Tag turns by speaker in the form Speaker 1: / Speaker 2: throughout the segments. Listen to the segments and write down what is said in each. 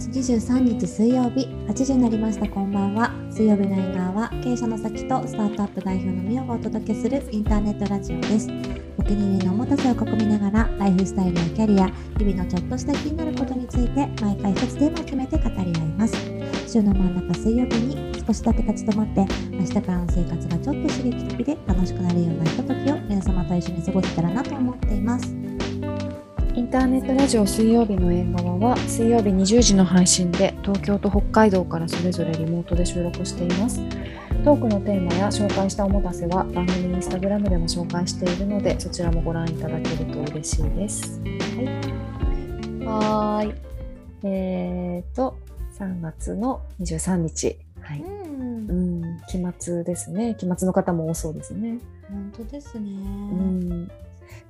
Speaker 1: 月23日水曜日8時になりました。こんばんは。水曜日の縁側は経営者の先とスタートアップ代表のみおがお届けするインターネットラジオです。お気に入りのおもたせを囲みながらライフスタイルやキャリア日々のちょっとした気になることについて毎回一つテーマを決めて語り合います。週の真ん中水曜日に少しだけ立ち止まって明日からの生活がちょっと刺激的で楽しくなるようなひとときを皆様と一緒に過ごせたらなと思っています。
Speaker 2: インターネットラジオ水曜日の縁側は水曜日20時の配信で東京と北海道からそれぞれリモートで収録しています。トークのテーマや紹介したおもたせは番組インスタグラムでも紹介しているのでそちらもご覧いただけると嬉しいです。はい。はーい。えーと、3月の23日。はい。
Speaker 1: うん
Speaker 2: うん、期末ですね。期末の方も多そうですね。
Speaker 1: 本当ですね
Speaker 2: うん。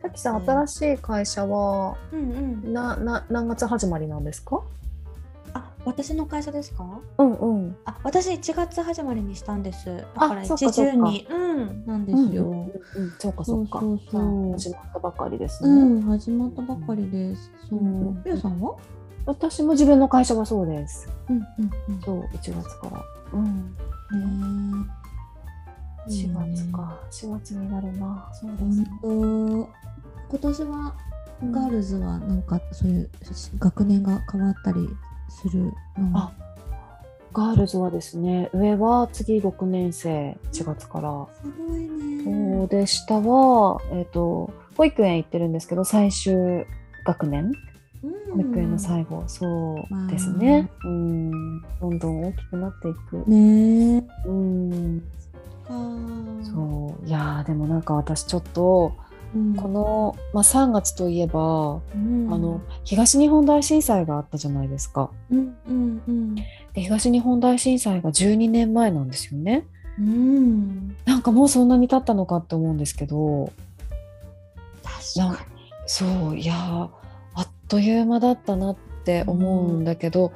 Speaker 2: さきさん、新しい会社は
Speaker 1: うんうん
Speaker 2: なな何月始まりなんですか？
Speaker 1: あ私の会社ですか？
Speaker 2: うんうん。
Speaker 1: あ私1月始まりにしたんですだ
Speaker 2: あ
Speaker 1: から
Speaker 2: そっかそっか
Speaker 1: 一中にうんなんですよ、
Speaker 2: うんうんうん、そうかそうか。
Speaker 1: そうそう
Speaker 2: 始まったばかりです
Speaker 1: う
Speaker 2: ね。
Speaker 1: ん、始まったばかりです。そう
Speaker 2: うん。
Speaker 1: さんは？
Speaker 2: 私も自分の会社はそうです。
Speaker 1: うんうんうん。
Speaker 2: そう、1月から。うん。
Speaker 1: ねえ。
Speaker 2: 4月か。4月になるな。そうです
Speaker 1: 本
Speaker 2: ね。
Speaker 1: 当。今年はガールズはなんかそういう学年が変わったりするの？
Speaker 2: あ、ガールズはですね、上は次6年生、4月から。
Speaker 1: すごいね。
Speaker 2: そうで、下は、えっ、と、保育園行ってるんですけど、最終学年？
Speaker 1: うん
Speaker 2: 保育園の最後、そうですね。うん。どんどん大きくなっていく。
Speaker 1: ねえ。
Speaker 2: うん。
Speaker 1: か。
Speaker 2: そういやーでもなんか私ちょっと
Speaker 1: うん。
Speaker 2: この、まあ、3月といえば、
Speaker 1: うん
Speaker 2: あの東日本大震災があったじゃないですか。
Speaker 1: うんうんうん
Speaker 2: で東日本大震災が12年前なんですよね。
Speaker 1: うん。
Speaker 2: なんかもうそんなに経ったのかって思うんですけど
Speaker 1: 確か
Speaker 2: そういやーあっという間だったなって思うんだけど、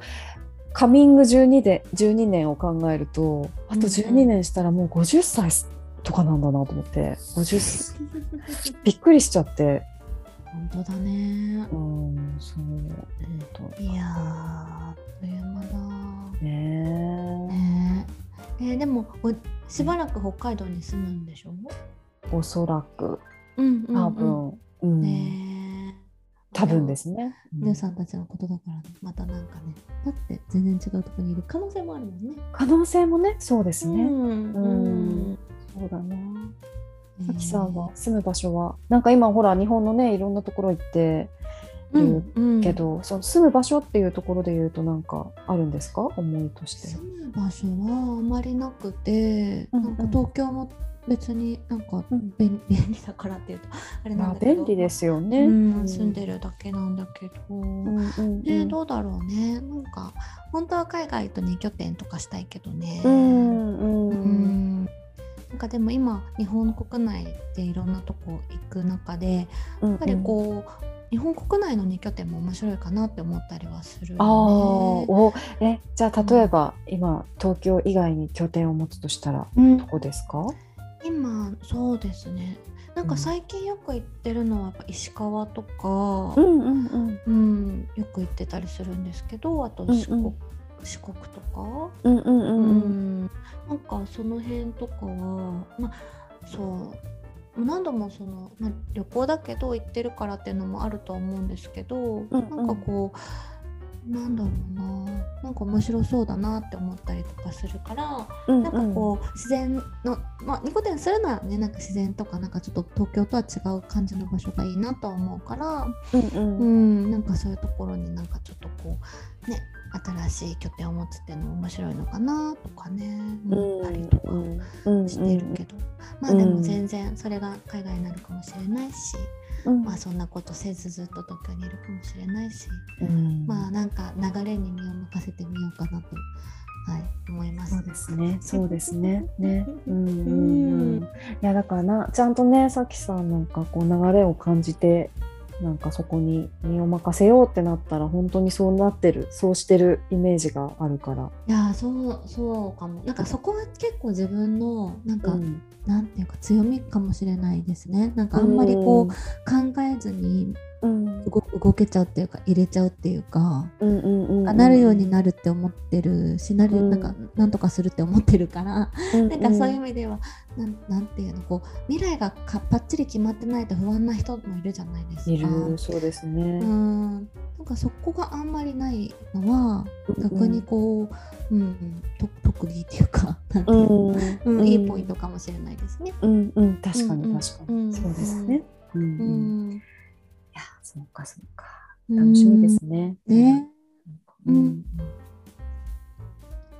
Speaker 2: カミング12で12年を考えるとあと12年したらもう50歳とかなんだなと思って50
Speaker 1: に。
Speaker 2: びっくりしちゃって。
Speaker 1: 本当だね。
Speaker 2: うん、そう、本
Speaker 1: いやー、あっという間だ。
Speaker 2: 当。ね
Speaker 1: ねええーでもおしばらく北海道に住むんでしょ？
Speaker 2: え、おそらく、
Speaker 1: うんうん、
Speaker 2: 多分、うん、
Speaker 1: ねえ
Speaker 2: 多分ですね。
Speaker 1: りゅうさんたちのことだからねまたなんかねだって全然違うところにいる可能性もあるもんね。
Speaker 2: 可能性もね、そうですね。
Speaker 1: ん
Speaker 2: うんそうだな。
Speaker 1: ね
Speaker 2: さきさんは住む場所は、なんか今ほら日本のねいろんなところ行って
Speaker 1: うんうん
Speaker 2: けど、その住む場所っていうところで言うとなんかあるんですか？思いとして。
Speaker 1: 住む場所はあまりなくて、
Speaker 2: うんうん
Speaker 1: なんか東京も別になんか
Speaker 2: うん。
Speaker 1: 便便利だからっていうと あれな
Speaker 2: まあ
Speaker 1: んだけど、
Speaker 2: 便利ですよね。
Speaker 1: うん、住んでるだけなんだけど、
Speaker 2: うんうんうん。
Speaker 1: ね、どうだろうね。なんか本当は海外と2拠点とかしたいけどね、
Speaker 2: うんうん。
Speaker 1: うん。なんかでも今日本国内でいろんなとこ行く中で
Speaker 2: うん
Speaker 1: やっぱりこう、日本国内の2拠点も面白いかなって思ったりはするよね。
Speaker 2: ああ、おえじゃあ例えば、今東京以外に拠点を持つとしたら
Speaker 1: うん。
Speaker 2: どこですか？
Speaker 1: 今そうですね。なんか最近よく行ってるのはやっぱ石川とか、
Speaker 2: んうんうん。
Speaker 1: うんよく行ってたりするんですけどあと四国,、
Speaker 2: うんうん。
Speaker 1: 四国とか、
Speaker 2: うんうん
Speaker 1: う
Speaker 2: うん。
Speaker 1: ん。なんかその辺とかはまあそう何度もその、まあ、旅行だけど行ってるからっていうのもあるとは思うんですけど、
Speaker 2: うん。
Speaker 1: なんかこうなんだろうななんか面白そうだなって思ったりとかするから、
Speaker 2: うん
Speaker 1: なんかこう自然のまあニコテンするならねなんか自然とかなんかちょっと東京とは違う感じの場所がいいなとは思うから、
Speaker 2: うんうん。
Speaker 1: う
Speaker 2: うん
Speaker 1: ん、なんかそういうところになんかちょっとこうね新しい拠点を持つっていうのも面白いのかなとかね思ったりとか
Speaker 2: うん。
Speaker 1: してるけど、まあでも全然それが海外になるかもしれないし、
Speaker 2: うん
Speaker 1: まあそんなことせずずっと東京にいるかもしれないし、
Speaker 2: うん
Speaker 1: まあなんか流れに身を任せてみようかなと、はい、思います。
Speaker 2: そうですね。そうですね。ね。うんうん。いやだからなちゃんとねさきさんなんかこう流れを感じてなんかそこに身を任せようってなったら本当にそうなってるそうしてるイメージがあるから。
Speaker 1: いやーそうそうかもなんかそこは結構自分のなんか、なんていうか強みかもしれないですね。なんかあんまりこう、考えずに
Speaker 2: うん。
Speaker 1: 動動けちゃうっていうか入れちゃうっていうか、
Speaker 2: うんうんうん
Speaker 1: あなるようになるって思ってるしなる、
Speaker 2: うん。
Speaker 1: なんかなんとかするって思ってるから、
Speaker 2: うん
Speaker 1: なんかそういう意味ではなんなんていうのこう未来がかぱっちり決まってないと不安な人もいるじゃないですか。
Speaker 2: いるそうですね。
Speaker 1: うん。なんかそこがあんまりないのは逆にこう、うんと特技っていうかなんていうのうんいいポイントかもしれないですね。
Speaker 2: うんうん。確かに
Speaker 1: うんうん。
Speaker 2: 確かに、
Speaker 1: うん
Speaker 2: そうですね。うん
Speaker 1: う
Speaker 2: うんそうかそうか楽しみですね。
Speaker 1: ね。
Speaker 2: う
Speaker 1: うん
Speaker 2: ん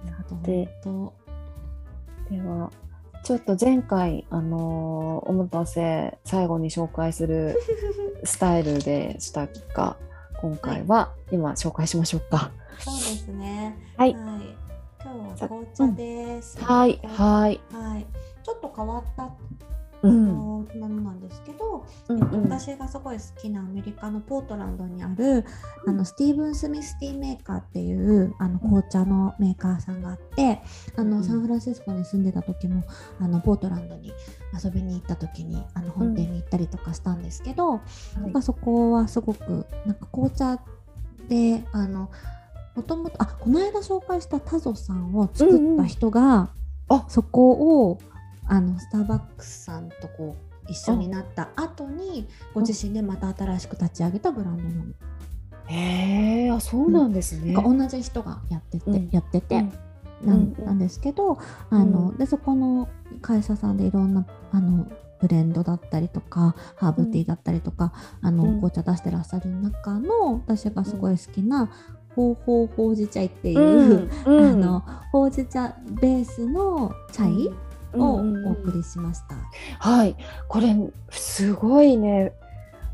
Speaker 1: あ
Speaker 2: ではちょっと前回あのーおもたせ最後に紹介する スタイルでしたが今回は今紹介しましょうか。
Speaker 1: そうですね。
Speaker 2: はい
Speaker 1: 今日は紅茶です。
Speaker 2: はいはい。
Speaker 1: はい。ちょっと変わったのものなん。ですけど、
Speaker 2: うん。
Speaker 1: えっと私がすごい好きなアメリカのポートランドにある、あのスティーブン・スミスティーメーカーっていうあの紅茶のメーカーさんがあってあの、
Speaker 2: うん。
Speaker 1: サンフランシスコに住んでた時もあのポートランドに遊びに行った時にあの本店に行ったりとかしたんですけど、なんかそこはすごくなんか紅茶であのもともとあこの間紹介したタゾさんを作った人が、
Speaker 2: あ。
Speaker 1: そこをあのスターバックスさんとこう一緒になった後にご自身でまた新しく立ち上げたブランドなの。
Speaker 2: へえあそうなんですね。
Speaker 1: なんか同じ人がやってて、
Speaker 2: うん。
Speaker 1: やってて、
Speaker 2: うん。
Speaker 1: なんなんですけどあの、
Speaker 2: うん。
Speaker 1: でそこの会社さんでいろんなあのブレンドだったりとかハーブティーだったりとか、あの
Speaker 2: うん。
Speaker 1: 紅茶出してらっしゃる中の私がすごい好きな、ほうほうほうじ茶っていう、あのほうじ茶ベースのチャイを
Speaker 2: うんうんうん。
Speaker 1: お送りしました。
Speaker 2: はい、これすごいね。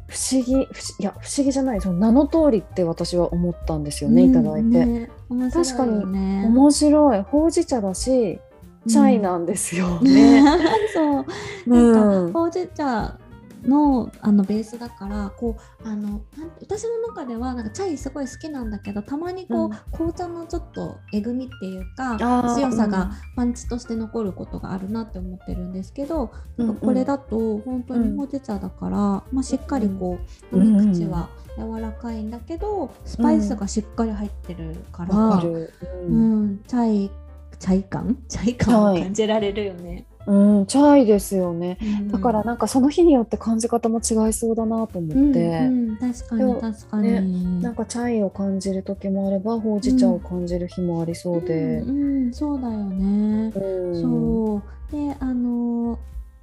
Speaker 2: 不思議不思いや不思議じゃない。その名の通りって私は思ったんですよね、いただいて、
Speaker 1: ね。面白いよね。
Speaker 2: 面白い。ほうじ茶だしチャイなんですよね。
Speaker 1: そう。
Speaker 2: うん
Speaker 1: なん。かほうじ茶のあのベースだからこうあの私の中ではなんかチャイすごい好きなんだけどたまにこう、
Speaker 2: うん。
Speaker 1: 紅茶のちょっとえぐみっていうか強さがパンチとして残ることがあるなって思ってるんですけど、
Speaker 2: うん
Speaker 1: なんかこれだと本当にほうじ茶だから、まあ、しっかりこう、
Speaker 2: うん
Speaker 1: 飲み口は柔らかいんだけどスパイスがしっかり入ってるから、う
Speaker 2: うん。
Speaker 1: ん、チャイチャイ感？チャイ感を感じられるよね。
Speaker 2: うん、チャイですよね。
Speaker 1: うん。
Speaker 2: だからなんかその日によって感じ方も違いそうだなと思って、
Speaker 1: うんうん、確かに確かに、
Speaker 2: なんかチャイを感じる時もあればほうじ茶を感じる日もありそうで。
Speaker 1: う、んうんそうだよね、
Speaker 2: うん。
Speaker 1: そう。であの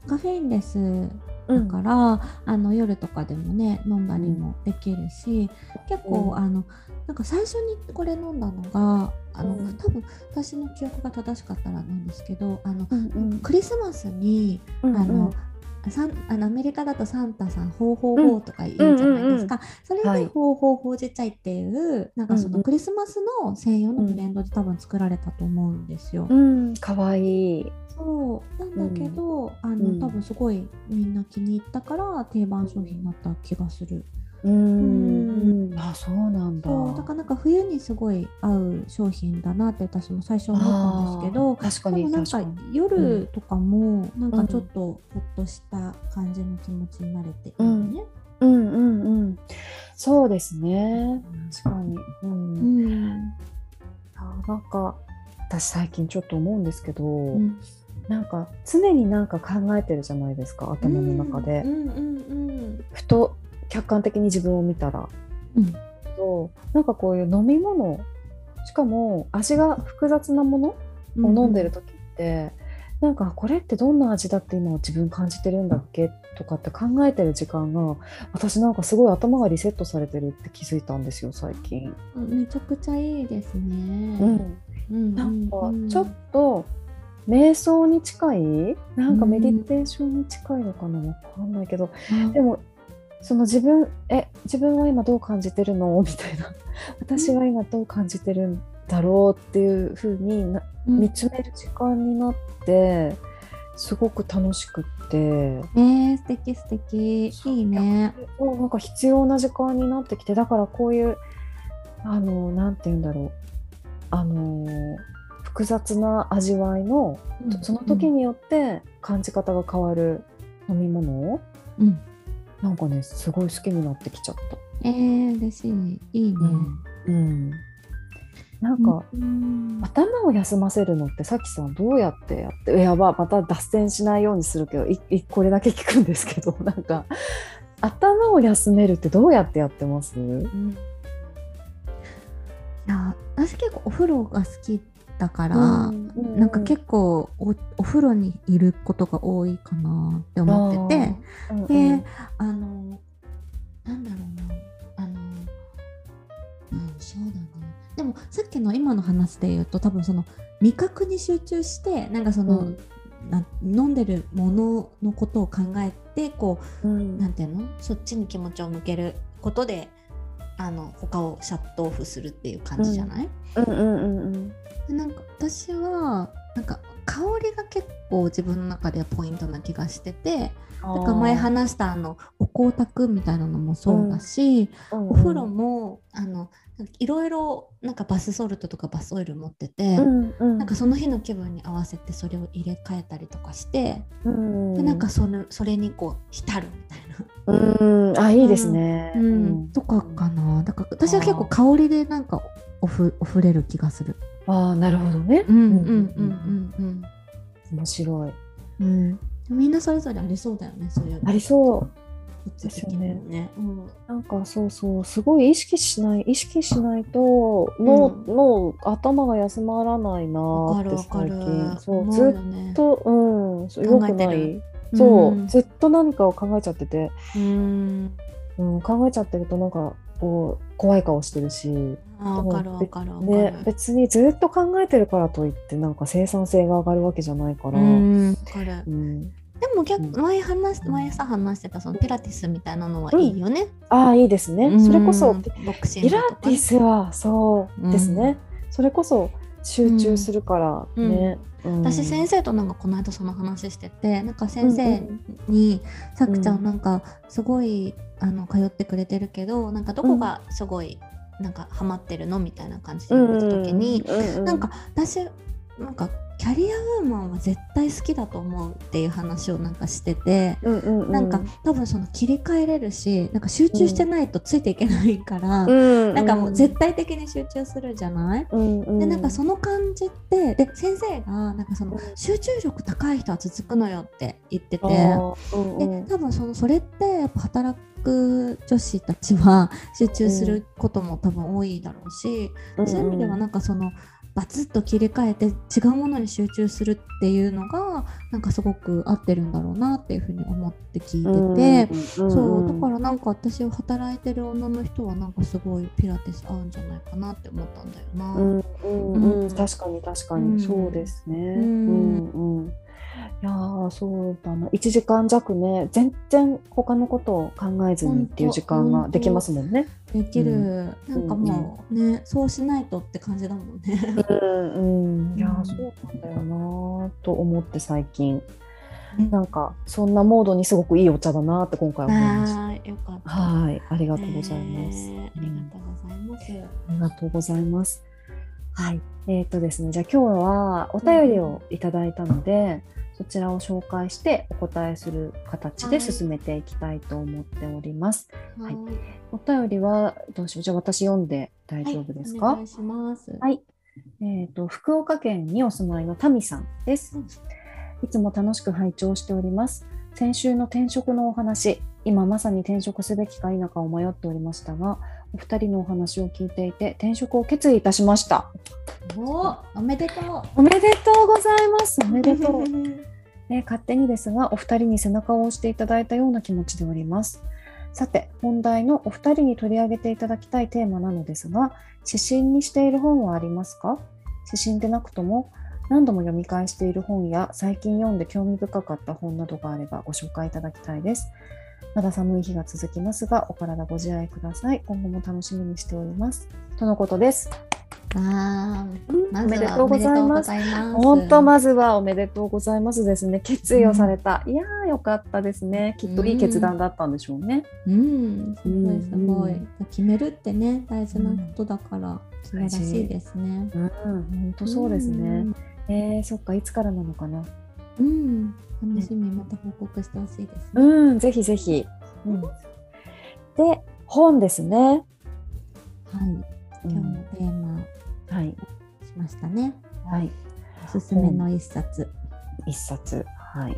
Speaker 1: カフェインレス
Speaker 2: うん。
Speaker 1: だから、あの夜とかでもね飲んだりもできるし、結構、
Speaker 2: うん。
Speaker 1: あのなんか最初にこれ飲んだのがあの、
Speaker 2: うん。
Speaker 1: 多分私の記憶が正しかったらなんですけどあの、
Speaker 2: うんうん。
Speaker 1: クリスマスに
Speaker 2: うん
Speaker 1: あの、サンあのアメリカだとサンタさん「ほうほうほう」とか言うじゃないですか、それ
Speaker 2: はい。
Speaker 1: で「ほうほうほうじ茶い」っていうなんかそ
Speaker 2: うんうん。
Speaker 1: のクリスマスの専用のブレンドで多分作られたと思うんですよ。
Speaker 2: うん、かわいい。
Speaker 1: そう。なんだけど、あの
Speaker 2: うん。
Speaker 1: 多分すごいみんな気に入ったから定番商品になった気がする。
Speaker 2: うん、あ、そうなんだ。
Speaker 1: そうだからなんか冬にすごい合う商品だなって私も最初思ったんですけど
Speaker 2: 確かに
Speaker 1: でもなんか。夜とかもなんかちょっとほっとした感じの気持ちになれていいよね。
Speaker 2: うんうんうん。そうですね。確かに。う。
Speaker 1: うんん
Speaker 2: あなんか私最近ちょっと思うんですけど、
Speaker 1: うん
Speaker 2: なんか常になんか考えてるじゃないですか頭の中で、
Speaker 1: うんうんうん
Speaker 2: ふと客観的に自分を見たら。
Speaker 1: うん。
Speaker 2: なんかこういう飲み物。しかも味が複雑なもの
Speaker 1: うん
Speaker 2: を飲んでる時って、なんかこれってどんな味だって今自分感じてるんだっけとかって考えてる時間が私なんかすごい頭がリセットされてるって気づいたんですよ最近。
Speaker 1: めちゃくちゃいいですね。
Speaker 2: うん。
Speaker 1: うん
Speaker 2: なんか
Speaker 1: うん。
Speaker 2: ちょっと瞑想に近い？なんかメディテーションに近いのかな？わかんないけど、
Speaker 1: あ
Speaker 2: でもその自分え自分は今どう感じてるの？みたいな。私は今どう感じてるんだろうっていう風にな
Speaker 1: うん。
Speaker 2: 見つめる時間になってすごく楽しくって。
Speaker 1: えー、素敵素敵。いいね。
Speaker 2: もうなんか必要な時間になってきてだからこういうあのなんて言うんだろう。あの複雑な味わいのその時によって感じ方が変わる飲み物
Speaker 1: うん
Speaker 2: なんかねすごい好きになってきちゃった。
Speaker 1: えー、嬉しい。いいね。
Speaker 2: うん、うん、なんか、
Speaker 1: うん
Speaker 2: 頭を休ませるのってさきさんどうやってやってやばまた脱線しないようにするけどいいこれだけ聞くんですけど なんか頭を休めるってどうやってやってます？
Speaker 1: うんいや私結構お風呂が好きだから、
Speaker 2: うんうん
Speaker 1: なんか結構おお風呂にいることが多いかなって思ってて、
Speaker 2: うんうん。
Speaker 1: であのなんだろうなあのうんそうだね。でもさっきの今の話で言うと多分その味覚に集中してなんかその、
Speaker 2: うん。
Speaker 1: な飲んでるもののことを考えてこ
Speaker 2: う
Speaker 1: うん。なんていうの？そっちに気持ちを向けることであの他をシャットオフするっていう感じじゃない、
Speaker 2: うんうんうんうん。
Speaker 1: でなんか私はなんか香りが結構自分の中ではポイントな気がしててなんか前話したあのお香炊くみたいなのもそうだし、お風呂もあのいろいろなんかバスソルトとかバスオイル持ってて、
Speaker 2: うんうん。
Speaker 1: なんかその日の気分に合わせてそれを入れ替えたりとかして、
Speaker 2: うん。
Speaker 1: でなんかそれそれにこう浸るみたいな、
Speaker 2: うん。あいいですね。
Speaker 1: うん。とかかな。だから私は結構香りでなんかおふおふれる気がする。
Speaker 2: ああなるほどね。
Speaker 1: うんうんうんうん
Speaker 2: 面白い。
Speaker 1: うんうん。みんなそれぞれありそうだよねそういうの
Speaker 2: ありそう。
Speaker 1: ですよね。ねうん
Speaker 2: なんかそうそうすごい意識しない意識しないと脳、
Speaker 1: うん
Speaker 2: 脳頭が休まらないなって
Speaker 1: るわかる
Speaker 2: 最近。そう
Speaker 1: 思
Speaker 2: ずっとうんそうよくない。そう、
Speaker 1: うん
Speaker 2: ずっと何かを考えちゃってて、
Speaker 1: うん。
Speaker 2: うん、考えちゃってるとなんかこう怖い顔してるし、
Speaker 1: あわかるわかるわかる。
Speaker 2: ね、別にずっと考えてるからといってなんか生産性が上がるわけじゃないから。
Speaker 1: うんわかる。
Speaker 2: うん。
Speaker 1: でも逆
Speaker 2: うん。
Speaker 1: 前話し前さ話してたそのピラティスみたいなのはいいよね。
Speaker 2: ああいいですね、
Speaker 1: うん。
Speaker 2: それこそ
Speaker 1: ボクシング
Speaker 2: ピラティスはそうですね、それこそ集中するからね、うん。
Speaker 1: 私先生となんかこの間その話しててなんか先生に「さくちゃんなんかすごいあの通ってくれてるけどなんかどこがすごいなんかハマってるの?」みたいな感じで言われた時に、
Speaker 2: うん
Speaker 1: なんか私なんかキャリアウーマンは絶対好きだと思うっていう話をなんかしてて。
Speaker 2: うんうんうん、
Speaker 1: なんか多分その切り替えれるしなんか集中してないとついていけないから、
Speaker 2: うん
Speaker 1: なんかもう絶対的に集中するじゃない、
Speaker 2: うんうん、
Speaker 1: でなんかその感じってで先生がなんかその
Speaker 2: うん。
Speaker 1: 集中力高い人は続くのよって言ってて、
Speaker 2: うんう
Speaker 1: で
Speaker 2: ん。
Speaker 1: 多分そのそれってやっぱ働く女子たちは集中することも多分多いだろうし、そういう意味ではなんかそのバツッと切り替えて違うものに集中するっていうのがなんかすごく合ってるんだろうなっていうふうに思って聞いてて。そうだからなんか私は働いてる女の人はなんかすごいピラティス合うんじゃないかなって思ったんだよな。
Speaker 2: うんうんうん。
Speaker 1: うん。
Speaker 2: 確かに確か
Speaker 1: うん。
Speaker 2: にそうですね。
Speaker 1: ん。
Speaker 2: うんうんいやーそうだな1時間弱ね全然他のことを考えずにっていう時間ができますもんね。
Speaker 1: できる、
Speaker 2: うん
Speaker 1: なんかもうね、そうしないとって感じだもんね。
Speaker 2: うんうんいや
Speaker 1: うん
Speaker 2: ーそうなんだよなーと思って最近
Speaker 1: うん
Speaker 2: なんかそんなモードにすごくいいお茶だなーって今回思いました。
Speaker 1: あーよかった。
Speaker 2: はいありがとうございます。
Speaker 1: ねありがとうございます。
Speaker 2: ありがとうございます。はい。えっ、とですね、じゃあ今日はお便りをいただいたので、そちらを紹介してお答えする形で進めていきたいと思っております。はい
Speaker 1: は
Speaker 2: お便りはどうしよう。じゃあ私読んで大丈夫ですか？
Speaker 1: お願いします。
Speaker 2: はい。えっ、と、福岡県にお住まいのタミさんです。いつも楽しく拝聴しております。先週の転職のお話、今まさに転職すべきか否かを迷っておりましたが、お二人のお話を聞いていて転職を決意いたしました。
Speaker 1: おおめでとう。
Speaker 2: おめでとうございます。おめでとう。ね、勝手にですが、お二人に背中を押していただいたような気持ちでおります。さて、本題のお二人に取り上げていただきたいテーマなのですが、指針にしている本はありますか？指針でなくとも、何度も読み返している本や最近読んで興味深かった本などがあればご紹介いただきたいです。まだ寒い日が続きますが、お体ご自愛ください。今後も楽しみにしております。とのことです。
Speaker 1: あーま
Speaker 2: お
Speaker 1: ずは
Speaker 2: めでとうございます。
Speaker 1: おめでとうございます
Speaker 2: 本当まずはおめでとうございますですね。決意をされた。いやーよかったですね。きっといい決断だったんでしょうね。
Speaker 1: うん、すごいすごい、
Speaker 2: うん
Speaker 1: 決めるってね大事なことだから素晴らしいですね。
Speaker 2: うん、本当そうですね。えー、そっかいつからなのかな？
Speaker 1: うん、うん、楽しみまた報告してほしいですね。
Speaker 2: うん、ぜひぜひ。うん、で本ですね。
Speaker 1: はい、
Speaker 2: う
Speaker 1: 今日の
Speaker 2: ん
Speaker 1: テーマ
Speaker 2: はい
Speaker 1: しましたね。
Speaker 2: はい
Speaker 1: おすすめの一冊。
Speaker 2: 一冊はい。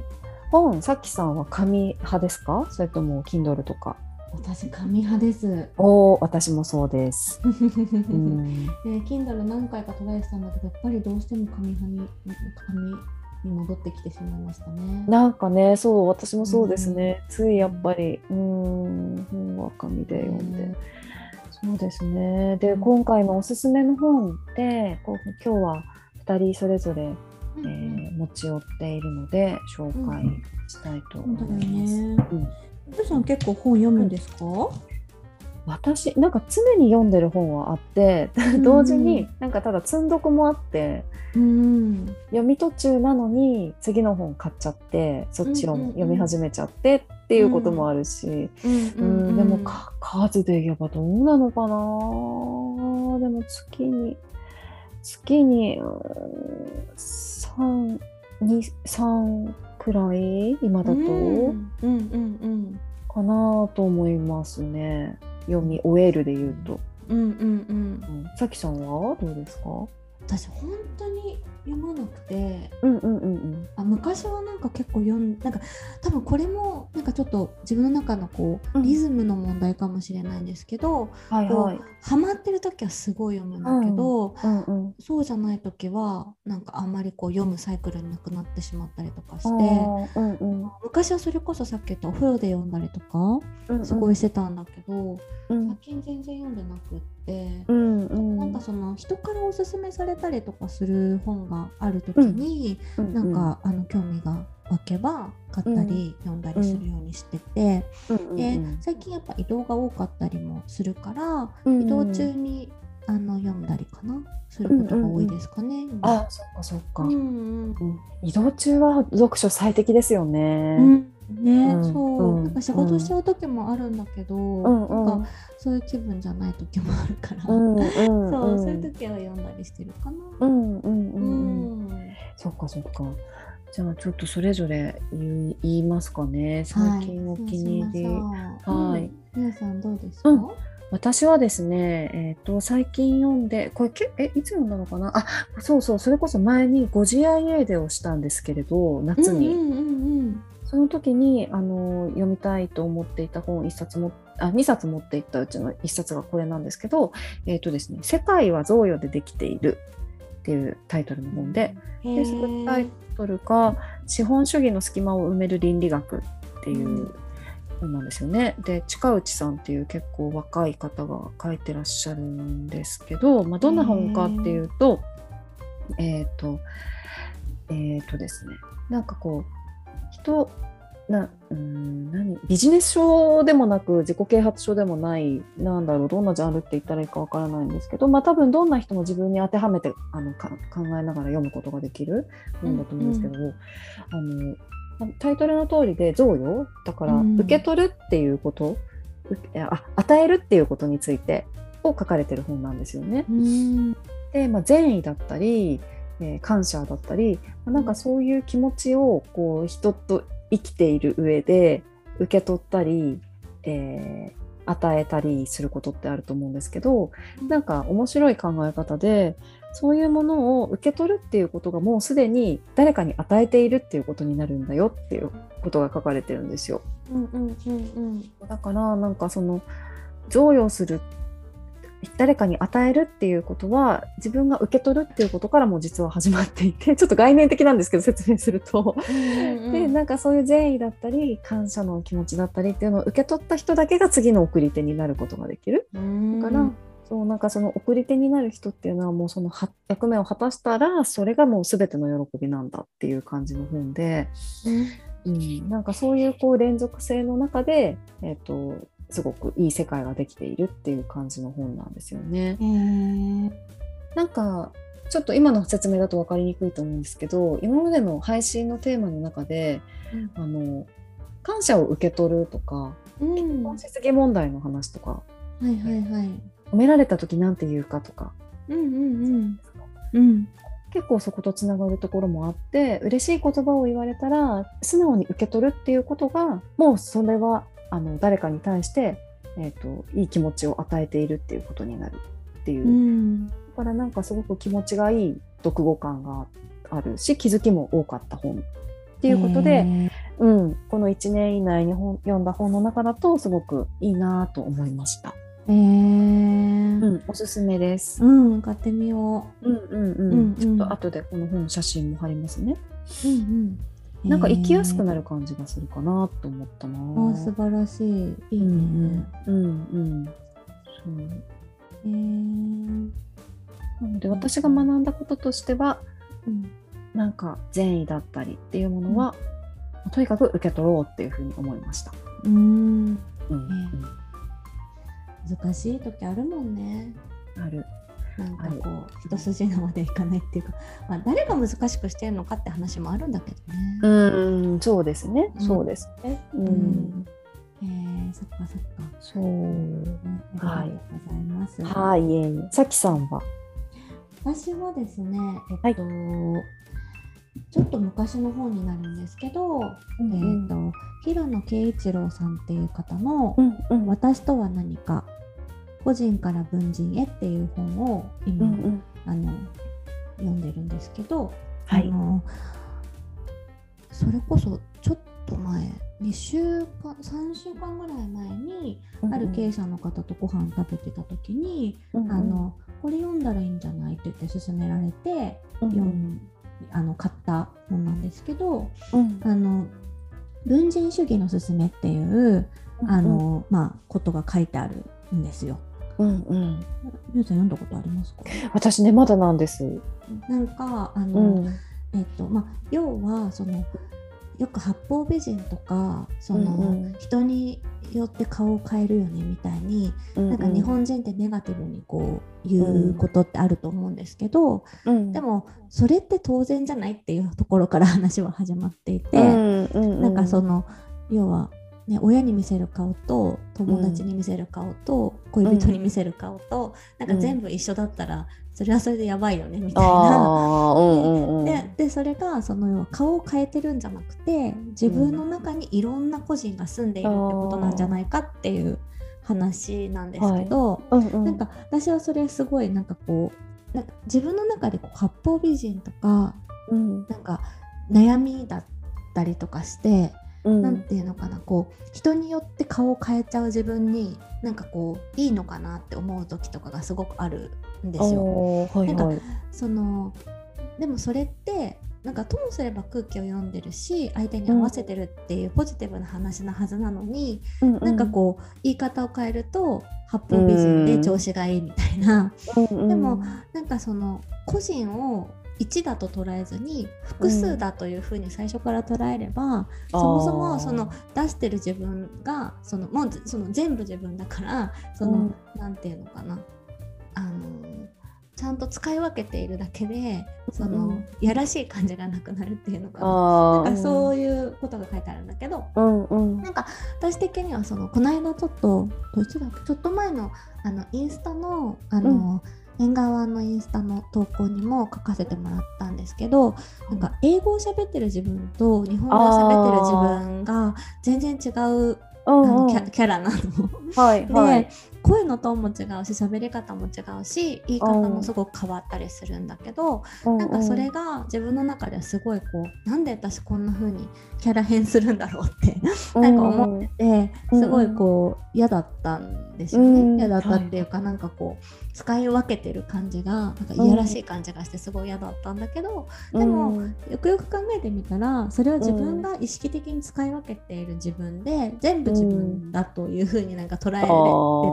Speaker 2: 本さっきさんは紙派ですか？それとも Kindle とか？
Speaker 1: 私紙派です。
Speaker 2: おお私もそうです。うん
Speaker 1: で Kindle 何回かトライしたんだけどやっぱりどうしても紙派に紙に戻ってきてしまいましたね。
Speaker 2: なんかねそう私もそうですね。ついやっぱりうん本は紙で読んで。
Speaker 1: うん
Speaker 2: そうですね。で、
Speaker 1: うん
Speaker 2: 今回のおすすめの本で、こう今日は2人それぞれ、
Speaker 1: うん
Speaker 2: えー持ち寄っているので、紹介したいと思います。
Speaker 1: ね。
Speaker 2: うん
Speaker 1: ゆうさん結構本読むんですか？
Speaker 2: 私、なんか常に読んでる本はあって、
Speaker 1: ん
Speaker 2: 同時になんかただ積んどくもあって、
Speaker 1: うん。
Speaker 2: 読み途中なのに次の本買っちゃって、そっちを
Speaker 1: うんうんうん
Speaker 2: 読み始めちゃってっていうこともあるし、
Speaker 1: うん。
Speaker 2: うん、でもか数で言えばどうなのかな。でも月に月に3 2 3くらい？今だと、
Speaker 1: うん。うん。うん。
Speaker 2: かなと思いますね。読み終えるで言うと、
Speaker 1: うん。うん。うん。
Speaker 2: うん、さきさんはどうですか？
Speaker 1: 私本当に読まなくて
Speaker 2: うんうんうんうん。
Speaker 1: あ昔はなんか結構読んなんか多分これもなんかちょっと自分の中のこう、
Speaker 2: うん。
Speaker 1: リズムの問題かもしれないんですけど
Speaker 2: はいはい。
Speaker 1: ハマってる時はすごい読むんだけど、
Speaker 2: うんうん
Speaker 1: そうじゃない時はなんかあんまりこう読むサイクルになくなってしまったりとかして。
Speaker 2: うんうん。
Speaker 1: 昔はそれこそさっき言ったお風呂で読んだりとか
Speaker 2: うん。
Speaker 1: すごいしてたんだけど、
Speaker 2: うん。
Speaker 1: 最近全然読んでなくって、
Speaker 2: うんうん。
Speaker 1: なんかその人からおすすめされたりとかする本がある時に、
Speaker 2: うん。
Speaker 1: なんかあの興味が湧けば買ったり読んだりするようにしてて、
Speaker 2: うん。うん
Speaker 1: で
Speaker 2: うん。
Speaker 1: 最近やっぱ移動が多かったりもするから、
Speaker 2: うん。
Speaker 1: 移動中にあの読んだりかなすることが多いですかね。今。
Speaker 2: あそっかそっか、
Speaker 1: うんうん。
Speaker 2: うん。移動中は読書最適ですよね。
Speaker 1: うんね、
Speaker 2: うん
Speaker 1: そう、
Speaker 2: うん
Speaker 1: なんか仕事しちゃう時もあるんだけど、
Speaker 2: うんうん
Speaker 1: なんかそういう気分じゃない時もあるから、
Speaker 2: うんうん
Speaker 1: そう、
Speaker 2: うん
Speaker 1: そういう時は読んだりしてるかな。
Speaker 2: うんうんうんそっかそっか。じゃあちょっとそれぞれ言い言いますかね。最近お気に入り。
Speaker 1: はい。
Speaker 2: はい
Speaker 1: みやさんどうですか？
Speaker 2: うん私はですね、えっ、と最近読んでこれけえいつ読んだのかな？あそうそうそれこそ前にご自愛家出をしたんですけれど夏に。
Speaker 1: うんうんうん
Speaker 2: その時にあの読みたいと思っていた本一冊もあ2冊持っていったうちの1冊がこれなんですけど、えっ、とですね「世界は贈与でできている」っていうタイトルの本で、
Speaker 1: うん。
Speaker 2: でそのタイトルが「資本主義の隙間を埋める倫理学」っていう本なんですよね。で近内さんっていう結構若い方が書いてらっしゃるんですけど、まあ、どんな本かっていうとえっ、とえっ、とですねなんかこう人なうーん何？ビジネス書でもなく自己啓発書でもないなんだろうどんなジャンルって言ったらいいかわからないんですけど、まあ、多分どんな人も自分に当てはめてあのか考えながら読むことができる本だと思うんですけど、あのタイトルの通りで贈与？だから
Speaker 1: うん
Speaker 2: 受け取るっていうこと、うあ与えるっていうことについてを書かれてる本なんですよね。
Speaker 1: うん。
Speaker 2: で、まあ、善意だったり、えー感謝だったり、まあなんかそういう気持ちをこう人と生きている上で受け取ったり、えー与えたりすることってあると思うんですけどなんか面白い考え方でそういうものを受け取るっていうことがもうすでに誰かに与えているっていうことになるんだよっていうことが書かれてるんですよ。
Speaker 1: うんうんうん
Speaker 2: だからなんかその贈与する誰かに与えるっていうことは自分が受け取るっていうことからも実は始まっていて ちょっと概念的なんですけど説明すると。
Speaker 1: うん。
Speaker 2: でなんかそういう善意だったり感謝の気持ちだったりっていうのを受け取った人だけが次の送り手になることができる。
Speaker 1: うん
Speaker 2: だから、そうなんかその送り手になる人っていうのはもうそのは役目を果たしたらそれがもう全ての喜びなんだっていう感じの本で。うん、なんかそういうこう連続性の中で、えっとすごくいい世界ができているっていう感じの本なんですよね。
Speaker 1: へー
Speaker 2: なんかちょっと今の説明だと分かりにくいと思うんですけど今までの配信のテーマの中で、あの感謝を受け取るとか
Speaker 1: うん
Speaker 2: 本質疑問題の話とか
Speaker 1: はいはいはい。
Speaker 2: 褒められた時なんて言うかとか
Speaker 1: うんうんうん。うん。
Speaker 2: 結構そことつながるところもあって嬉しい言葉を言われたら素直に受け取るっていうことがもうそれはあの誰かに対して、えー、といい気持ちを与えているっていうことになるっていう、
Speaker 1: うん
Speaker 2: だからなんかすごく気持ちがいい読後感があるし気づきも多かった本っていうことで、
Speaker 1: へ
Speaker 2: うん、この1年以内に本読んだ本の中だとすごくいいなと思いました。
Speaker 1: ーへー
Speaker 2: うん、おすすめです。
Speaker 1: うん、買ってみよ
Speaker 2: うんうんうん。
Speaker 1: うんうん
Speaker 2: ちょっと後でこの本の写真も貼りますね。
Speaker 1: う。うんうん。
Speaker 2: なんか生きやすくな
Speaker 1: る。
Speaker 2: る感じがするかなと思ったな。
Speaker 1: あー、素晴らしい。いい
Speaker 2: うん
Speaker 1: ね。
Speaker 2: うんうんうん。そう。
Speaker 1: へー
Speaker 2: なので私が学んだこととしては、
Speaker 1: うん
Speaker 2: なんか善意だったりっていうものは、とにかく受け取ろうっていうふうに思いました。
Speaker 1: うん。
Speaker 2: うん
Speaker 1: 難しい時あるもんね。
Speaker 2: うん、ある。
Speaker 1: なんかこう、一筋縄でいかないっていうか、まあ、誰が難しくしてるのかって話もあるんだけどね。
Speaker 2: うん、そうですね。
Speaker 1: うん
Speaker 2: そうですね。う
Speaker 1: うんん。へえ、そっかそっか。
Speaker 2: そう。
Speaker 1: ねありがとうございます。
Speaker 2: はい、いえいえ。さきさんは？
Speaker 1: 私はですね、えっと、ちょっと昔の本になるんですけど、えっと、平野啓一郎さんっていう方の
Speaker 2: うんうん「
Speaker 1: 私とは何か個人から文人へ」っていう本を今、
Speaker 2: うんうん。
Speaker 1: あの読んでるんですけど、
Speaker 2: はい。
Speaker 1: あのそれこそちょっと前2週間3週間ぐらい前にある経営者の方とご飯食べてた時に、
Speaker 2: うん
Speaker 1: あのこれ読んだらいいんじゃないって言って勧められて
Speaker 2: うん
Speaker 1: 読んあの買った本なんですけど
Speaker 2: うん。
Speaker 1: あの文人主義の勧めっていうあの、まあ、ことが書いてあるんですよ。
Speaker 2: うんうん。
Speaker 1: ゆうさん読んだことありますか？
Speaker 2: 私ねまだなんです。
Speaker 1: なんかあ
Speaker 2: う
Speaker 1: の、
Speaker 2: ん。
Speaker 1: えっとまあ、要はそのよく八方美人とかその、
Speaker 2: うんうん。
Speaker 1: 人によって顔を変えるよねみたいに、なんか日本人ってネガティブにこう言うことってあると思うんですけど、
Speaker 2: うん。
Speaker 1: でもそれって当然じゃないっていうところから話は始まっていて、
Speaker 2: うんうん。
Speaker 1: なんかその要は、ね、親に見せる顔と友達に見せる顔と、恋人に見せる顔と、なんか全部一緒だったら、それはそれでやばいよねみたいな。ででそれがその要は顔を変えてるんじゃなくて自分の中にいろんな個人が住んでいるってことなんじゃないかっていう話なんですけど、
Speaker 2: うんうん。
Speaker 1: なんか私はそれすごいなんかこうなんか自分の中でこう八方美人とか
Speaker 2: うん。
Speaker 1: なんか悩みだったりとかして、
Speaker 2: うん。
Speaker 1: なんていうのかなこう人によって顔を変えちゃう自分になんかこういいのかなって思う時とかがすごくあるんですよ。
Speaker 2: はいはい。
Speaker 1: そのでもそれってなんかともすれば空気を読んでるし相手に合わせてるっていうポジティブな話なはずなのに、なんかこう言い方を変えると八方美人で調子がいいみたいな、
Speaker 2: うんうん。
Speaker 1: でもなんかその個人を1だと捉えずに複数だというふうに最初から捉えれば、そもそもその出してる自分がそのもうその全部自分だからその、
Speaker 2: うん。
Speaker 1: なんていうのかな。あのちゃんと使い分けているだけでその、
Speaker 2: うん
Speaker 1: やらしい感じがなくなるっていうのかな。
Speaker 2: あ
Speaker 1: なんかそう
Speaker 2: い
Speaker 1: いうことが書いてあるんだけど、
Speaker 2: うんうん。
Speaker 1: なんか私的にはそのこの間ちょっとどいつだっけ？ちょっと前のあのインスタのあの、縁側のインスタの投稿にも書かせてもらったんですけど、なんか英語を喋ってる自分と日本語を喋ってる自分が全然違うあのキャラなの。
Speaker 2: はいはい
Speaker 1: で声のトーンも違うし喋り方も違うし言い方もすごく変わったりするんだけど、なんかそれが自分の中ではすごいこうなんで私こんな風にキャラ変するんだろうってなんか思ってて
Speaker 2: うん。
Speaker 1: すごいこう嫌だったんですよね、
Speaker 2: うん。
Speaker 1: 嫌だったっていうか、なんかこう使い分けてる感じがなんかいやらしい感じがしてすごい嫌だったんだけど、でも
Speaker 2: うん
Speaker 1: よくよく考えてみたらそれは自分が意識的に使い分けている自分で、全部自分だという風になんか捉えれて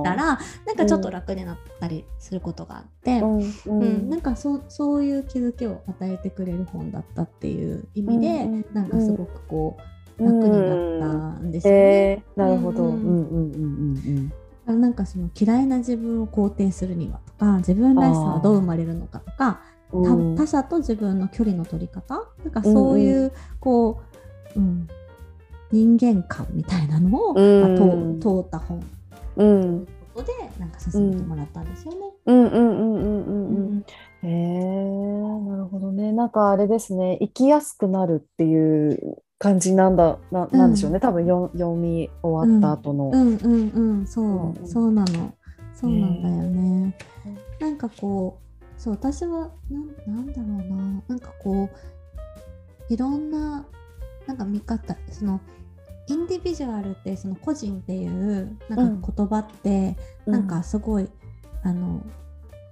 Speaker 1: たら、なんかちょっと楽になったりすることがあって。
Speaker 2: うん。
Speaker 1: うん。なんかそそういう気づきを与えてくれる本だったっていう意味で、
Speaker 2: うん。うん。
Speaker 1: なんかすごくこう、楽になったんですよね。
Speaker 2: えー。なるほど。
Speaker 1: う
Speaker 2: うんんうんうん。うん。
Speaker 1: なんかその嫌いな自分を肯定するにはとか自分らしさはどう生まれるのかとか
Speaker 2: うん。
Speaker 1: 他者と自分の距離の取り方なんかそういう、こう、うん、人間観みたいなのを、
Speaker 2: うん。
Speaker 1: まあ通通った本ことでなんか進めてもらったんですよね。
Speaker 2: うんうんうんうんうんうん。
Speaker 1: うん
Speaker 2: へえなるほどね。なんかあれですね、生きやすくなるっていう感じなんだななんでしょうね、多分よ読み終わった後の。
Speaker 1: うんうんうんそう、
Speaker 2: うん
Speaker 1: そうなの。そうなんだよね、
Speaker 2: うん
Speaker 1: なんかこうそう私はなんなんだろうな。なんかこういろんななんか見方そのインディビジュアルってその個人っていうなんか言葉って、なんかすごいあの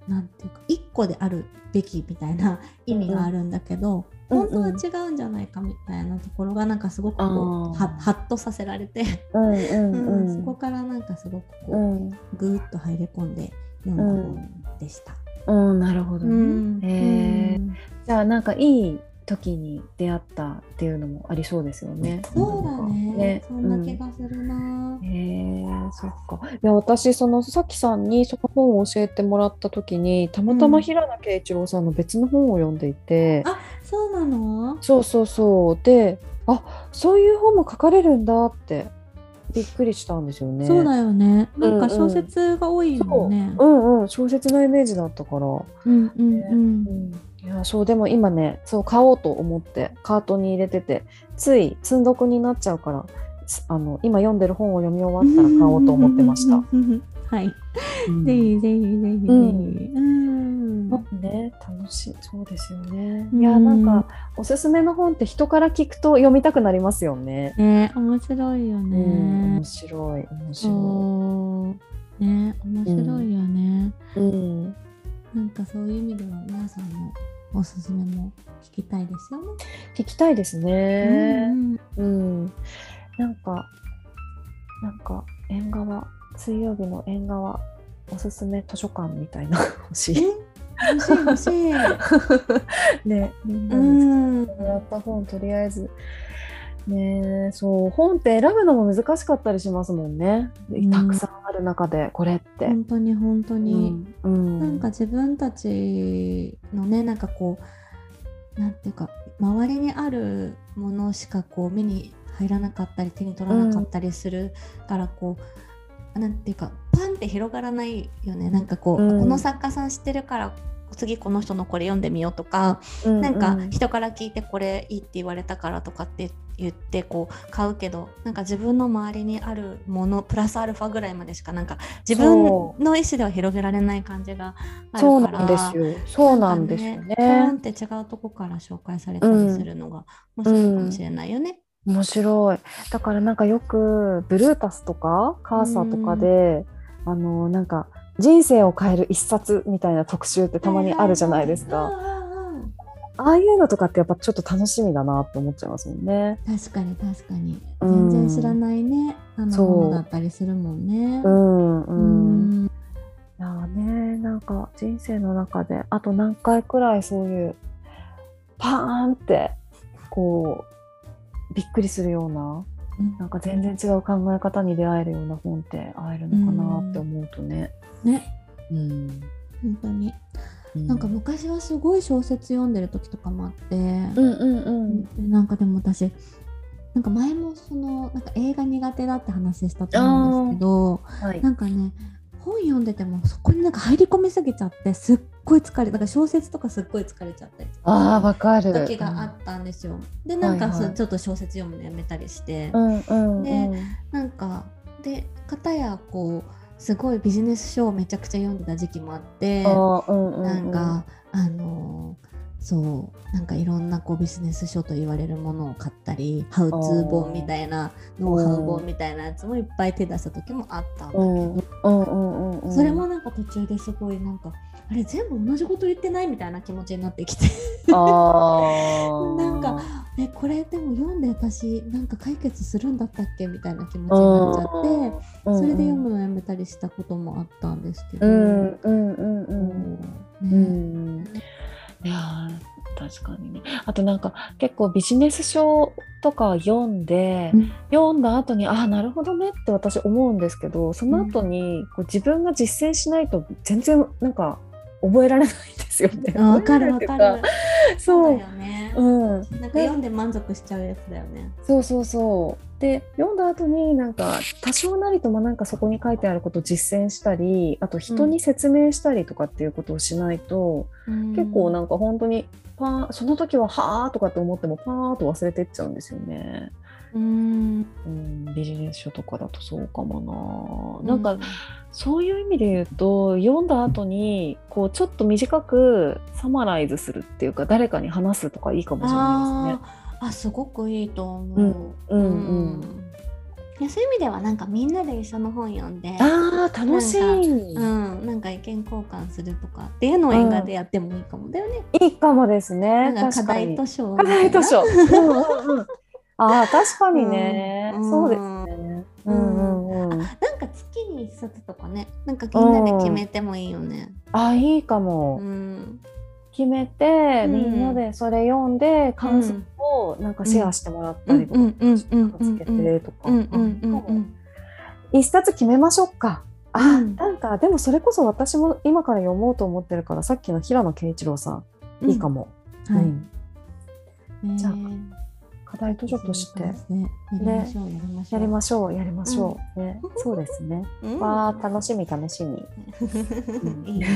Speaker 1: なんていうか一個であるべきみたいな意味があるんだけど、
Speaker 2: うん
Speaker 1: 本当は違うんじゃないかみたいなところがなんかすごくこうはハッとさせられて、
Speaker 2: うんう
Speaker 1: うん。
Speaker 2: ん
Speaker 1: そこからなんかすごくこう、
Speaker 2: うん。
Speaker 1: ぐーっと入り込んで読んだ本でした。
Speaker 2: うん、なるほどね。
Speaker 1: うん。
Speaker 2: へー。
Speaker 1: うん。
Speaker 2: じゃあなんかいい時に出会ったっていうのもありそうですよね。
Speaker 1: そうだね
Speaker 2: ね
Speaker 1: そんな気がするな。
Speaker 2: へえそっか。いや私そのさきさんにその本を教えてもらった時にたまたま平野啓一郎さんの別の本を読んでいて、
Speaker 1: あそうなの？
Speaker 2: そうそうそうであそういう本も書かれるんだってびっくりしたんですよね。
Speaker 1: そうだよね。なんか
Speaker 2: うんうん
Speaker 1: 小説が多いもんね。
Speaker 2: うんうん小説のイメージだったから。
Speaker 1: うんうんうん。
Speaker 2: いやそうでも今ねそう買おうと思ってカートに入れててつい積んどくになっちゃうからすあの今読んでる本を読み終わったら買おうと思ってました。
Speaker 1: はい。
Speaker 2: うん
Speaker 1: ぜひぜひぜひぜひ。うん。
Speaker 2: 本ね楽しいそうですよね。
Speaker 1: うん
Speaker 2: いやなんかおすすめの本って人から聞くと読みたくなりますよね。
Speaker 1: ね面白いよ
Speaker 2: うん、
Speaker 1: ね
Speaker 2: 面。白い面白
Speaker 1: そう。ね面白いよね。
Speaker 2: い。うん
Speaker 1: なんかそういう意味では皆さんのおすすめも聞きたいですよね。
Speaker 2: 聞きたいです
Speaker 1: う
Speaker 2: ね。
Speaker 1: ん
Speaker 2: うん、なんか、なんか、縁側、水曜日の縁側、おすすめ図書館みたいな 欲しい。
Speaker 1: 欲しい欲しい。
Speaker 2: ね、みん
Speaker 1: う
Speaker 2: なで
Speaker 1: ん。
Speaker 2: もらった本、とりあえず。ねえそう、本って選ぶのも難しかったりしますもんね。
Speaker 1: うん
Speaker 2: たくさんある中で、これって。
Speaker 1: 本当に本当に。
Speaker 2: うん、うん
Speaker 1: なんか自分たちのねなんかこうなんていうか周りにあるものしかこう目に入らなかったり手に取らなかったりするからこう、なんていうかパンって広がらないよねなんかこう、
Speaker 2: うん
Speaker 1: この作家さん知ってるから次この人のこれ読んでみようとか、
Speaker 2: う
Speaker 1: なんか
Speaker 2: う
Speaker 1: 人から聞いてこれいいって言われたからとかって言ってこう買うけどなんか自分の周りにあるものプラスアルファぐらいまでしかなんか自分
Speaker 2: そ
Speaker 1: の意思では広げられない感じがあ
Speaker 2: そう
Speaker 1: るから
Speaker 2: なんですよ。そうなんですよね。
Speaker 1: ポーンって違うとこから紹介されたりするのが面白いかもしれないよね。
Speaker 2: 面白いだからなんかよくブルータスとかカーサーとかで、あのなんか人生を変える一冊みたいな特集ってたまにあるじゃないですか、
Speaker 1: うんうんうん
Speaker 2: ああいうのとかってやっぱちょっと楽しみだなって思っちゃいますもんね。
Speaker 1: 確かに確かに。
Speaker 2: うん。
Speaker 1: 全然知らないね、あの
Speaker 2: そう
Speaker 1: ものだったりするもんね。
Speaker 2: う。ん
Speaker 1: う
Speaker 2: うん、
Speaker 1: ん
Speaker 2: いやーねなんか人生の中であと何回くらいそういうパーンってこうびっくりするようななんか全然違う考え方に出会えるような本って会えるのかなって思うとね。
Speaker 1: ね。
Speaker 2: うん。
Speaker 1: 本当に
Speaker 2: うん
Speaker 1: なんか昔はすごい小説読んでる時とかもあって、
Speaker 2: うんうんうん。
Speaker 1: でなんかでも私なんか前もそのなんか映画苦手だって話したと思うんですけど
Speaker 2: はい。
Speaker 1: なんかね本読んでてもそこになんか入り込みすぎちゃってすっごい疲れなんか小説とかすっごい疲れちゃったりと
Speaker 2: ああ
Speaker 1: か
Speaker 2: わかる。
Speaker 1: 時があったんですよ。でなんか
Speaker 2: はいはい
Speaker 1: ちょっと小説読むのやめたりして、
Speaker 2: うんうんうん。
Speaker 1: でなんかで片やこうすごいビジネス書をめちゃくちゃ読んでた時期もあって。
Speaker 2: うんうんうん。
Speaker 1: なんか、あのーそうなんかいろんなこうビジネス書と言われるものを買ったりハウツー本みたいなノウハウ本みたいなやつもいっぱい手出した時もあったんだけど、
Speaker 2: うんうんうんうんうん。
Speaker 1: それもなんか途中ですごいなんかあれ全部同じこと言ってないみたいな気持ちになってきて。なんかえこれでも読んで私なんか解決するんだったっけみたいな気持ちになっちゃって。
Speaker 2: うん、
Speaker 1: それで読むのやめたりしたこともあったんですけど、
Speaker 2: うんうんうんう。
Speaker 1: うん
Speaker 2: う
Speaker 1: ね
Speaker 2: ん。いやー確かにね。あとなんか結構ビジネス書とか読んで、
Speaker 1: うん
Speaker 2: 読んだ後にああなるほどねって私思うんですけどその後にこう自分が実践しないと全然なんか覚えられないんですよね。
Speaker 1: あわかるわかる。
Speaker 2: そう
Speaker 1: だよね。
Speaker 2: うん、
Speaker 1: なんか読んで満足しちゃうやつだよね。
Speaker 2: そうそうそうで読んだ後になんか多少なりともなんかそこに書いてあることを実践したりあと人に説明したりとかっていうことをしないと、結構なんか本当にパーその時ははあとかって思ってもパーッと忘れてっちゃうんですよね。
Speaker 1: うん
Speaker 2: うん、ビジネス書とかだとそうかもな。なんかそういう意味で言うと読んだ後にこうちょっと短くサマライズするっていうか誰かに話すとかいいかもしれないですね。
Speaker 1: あすごくいいと思う。
Speaker 2: うんうん
Speaker 1: うんいやそういう意味ではなんかみんなで一緒の本読んで、
Speaker 2: あー楽しい、
Speaker 1: うん、なんか意見交換するとかっていうのを映画でやってもいいかもだよね。
Speaker 2: いいかもですね。
Speaker 1: なんか課。題図書
Speaker 2: 課題図書。
Speaker 1: み
Speaker 2: うんうんうんああ確かにね、
Speaker 1: うん。
Speaker 2: そうですね。うん。うん
Speaker 1: ななんか月に一冊とかね。なんかみんなで決めてもいいよね。
Speaker 2: あいいかも。
Speaker 1: うん。
Speaker 2: 決めて、
Speaker 1: うん。
Speaker 2: みんなでそれ読んで感想をなんかシェアしてもらったりとか、
Speaker 1: うん。うんうんうん
Speaker 2: つけてとか、
Speaker 1: うんうんうんうん
Speaker 2: 一冊決めましょうか。あ、
Speaker 1: うん。
Speaker 2: なんかでもそれこそ私も今から読もうと思ってるからさっきの平野啓一郎さん、いいかも。
Speaker 1: はい
Speaker 2: じゃあ課題図書として
Speaker 1: ですねやりましょうやりましょう。
Speaker 2: ね、そうですね。
Speaker 1: うん
Speaker 2: わあ楽しみ楽しみ。
Speaker 1: いいね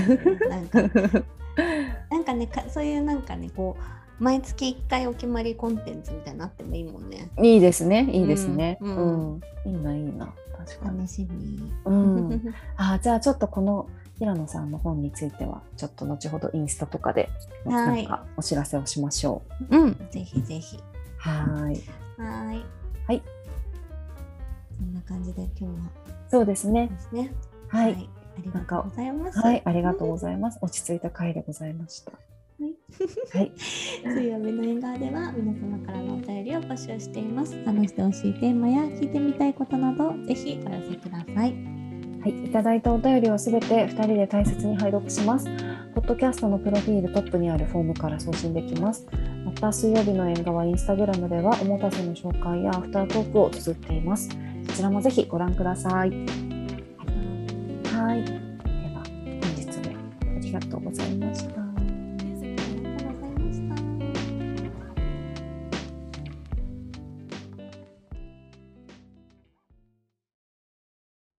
Speaker 1: なんか なんかねかそういうなんかねこう毎月1回お決まりコンテンツみたいになってもいいもんね。
Speaker 2: いいですねいいですね。
Speaker 1: う
Speaker 2: うんん、いいないいな確かに。
Speaker 1: 楽しみ。
Speaker 2: うん、あじゃあちょっとこの平野さんの本についてはちょっと後ほどインスタとかで
Speaker 1: は
Speaker 2: ないんかお知らせをしましょう。
Speaker 1: うん、ぜひぜひ。
Speaker 2: はい。
Speaker 1: はーい。
Speaker 2: はい。
Speaker 1: そんな感じで今日は
Speaker 2: そうですね
Speaker 1: で。すね。
Speaker 2: はい。
Speaker 1: ありがとうございます。
Speaker 2: はい、ありがとうございます。落ち着いた回でございました。はい。
Speaker 1: 水曜日の縁側では皆様からのお便りを募集しています。話してほしいテーマや聞いてみたいことなどぜひお寄せください。
Speaker 2: はい、いただいたお便りはすべて2人で大切に拝読します。ポッドキャストのプロフィールトップにあるフォームから送信できます。また水曜日の縁側インスタグラムではおもたせの紹介やアフタートークを綴っています。そちらもぜひご覧ください。はい。では本日もありがとうございました。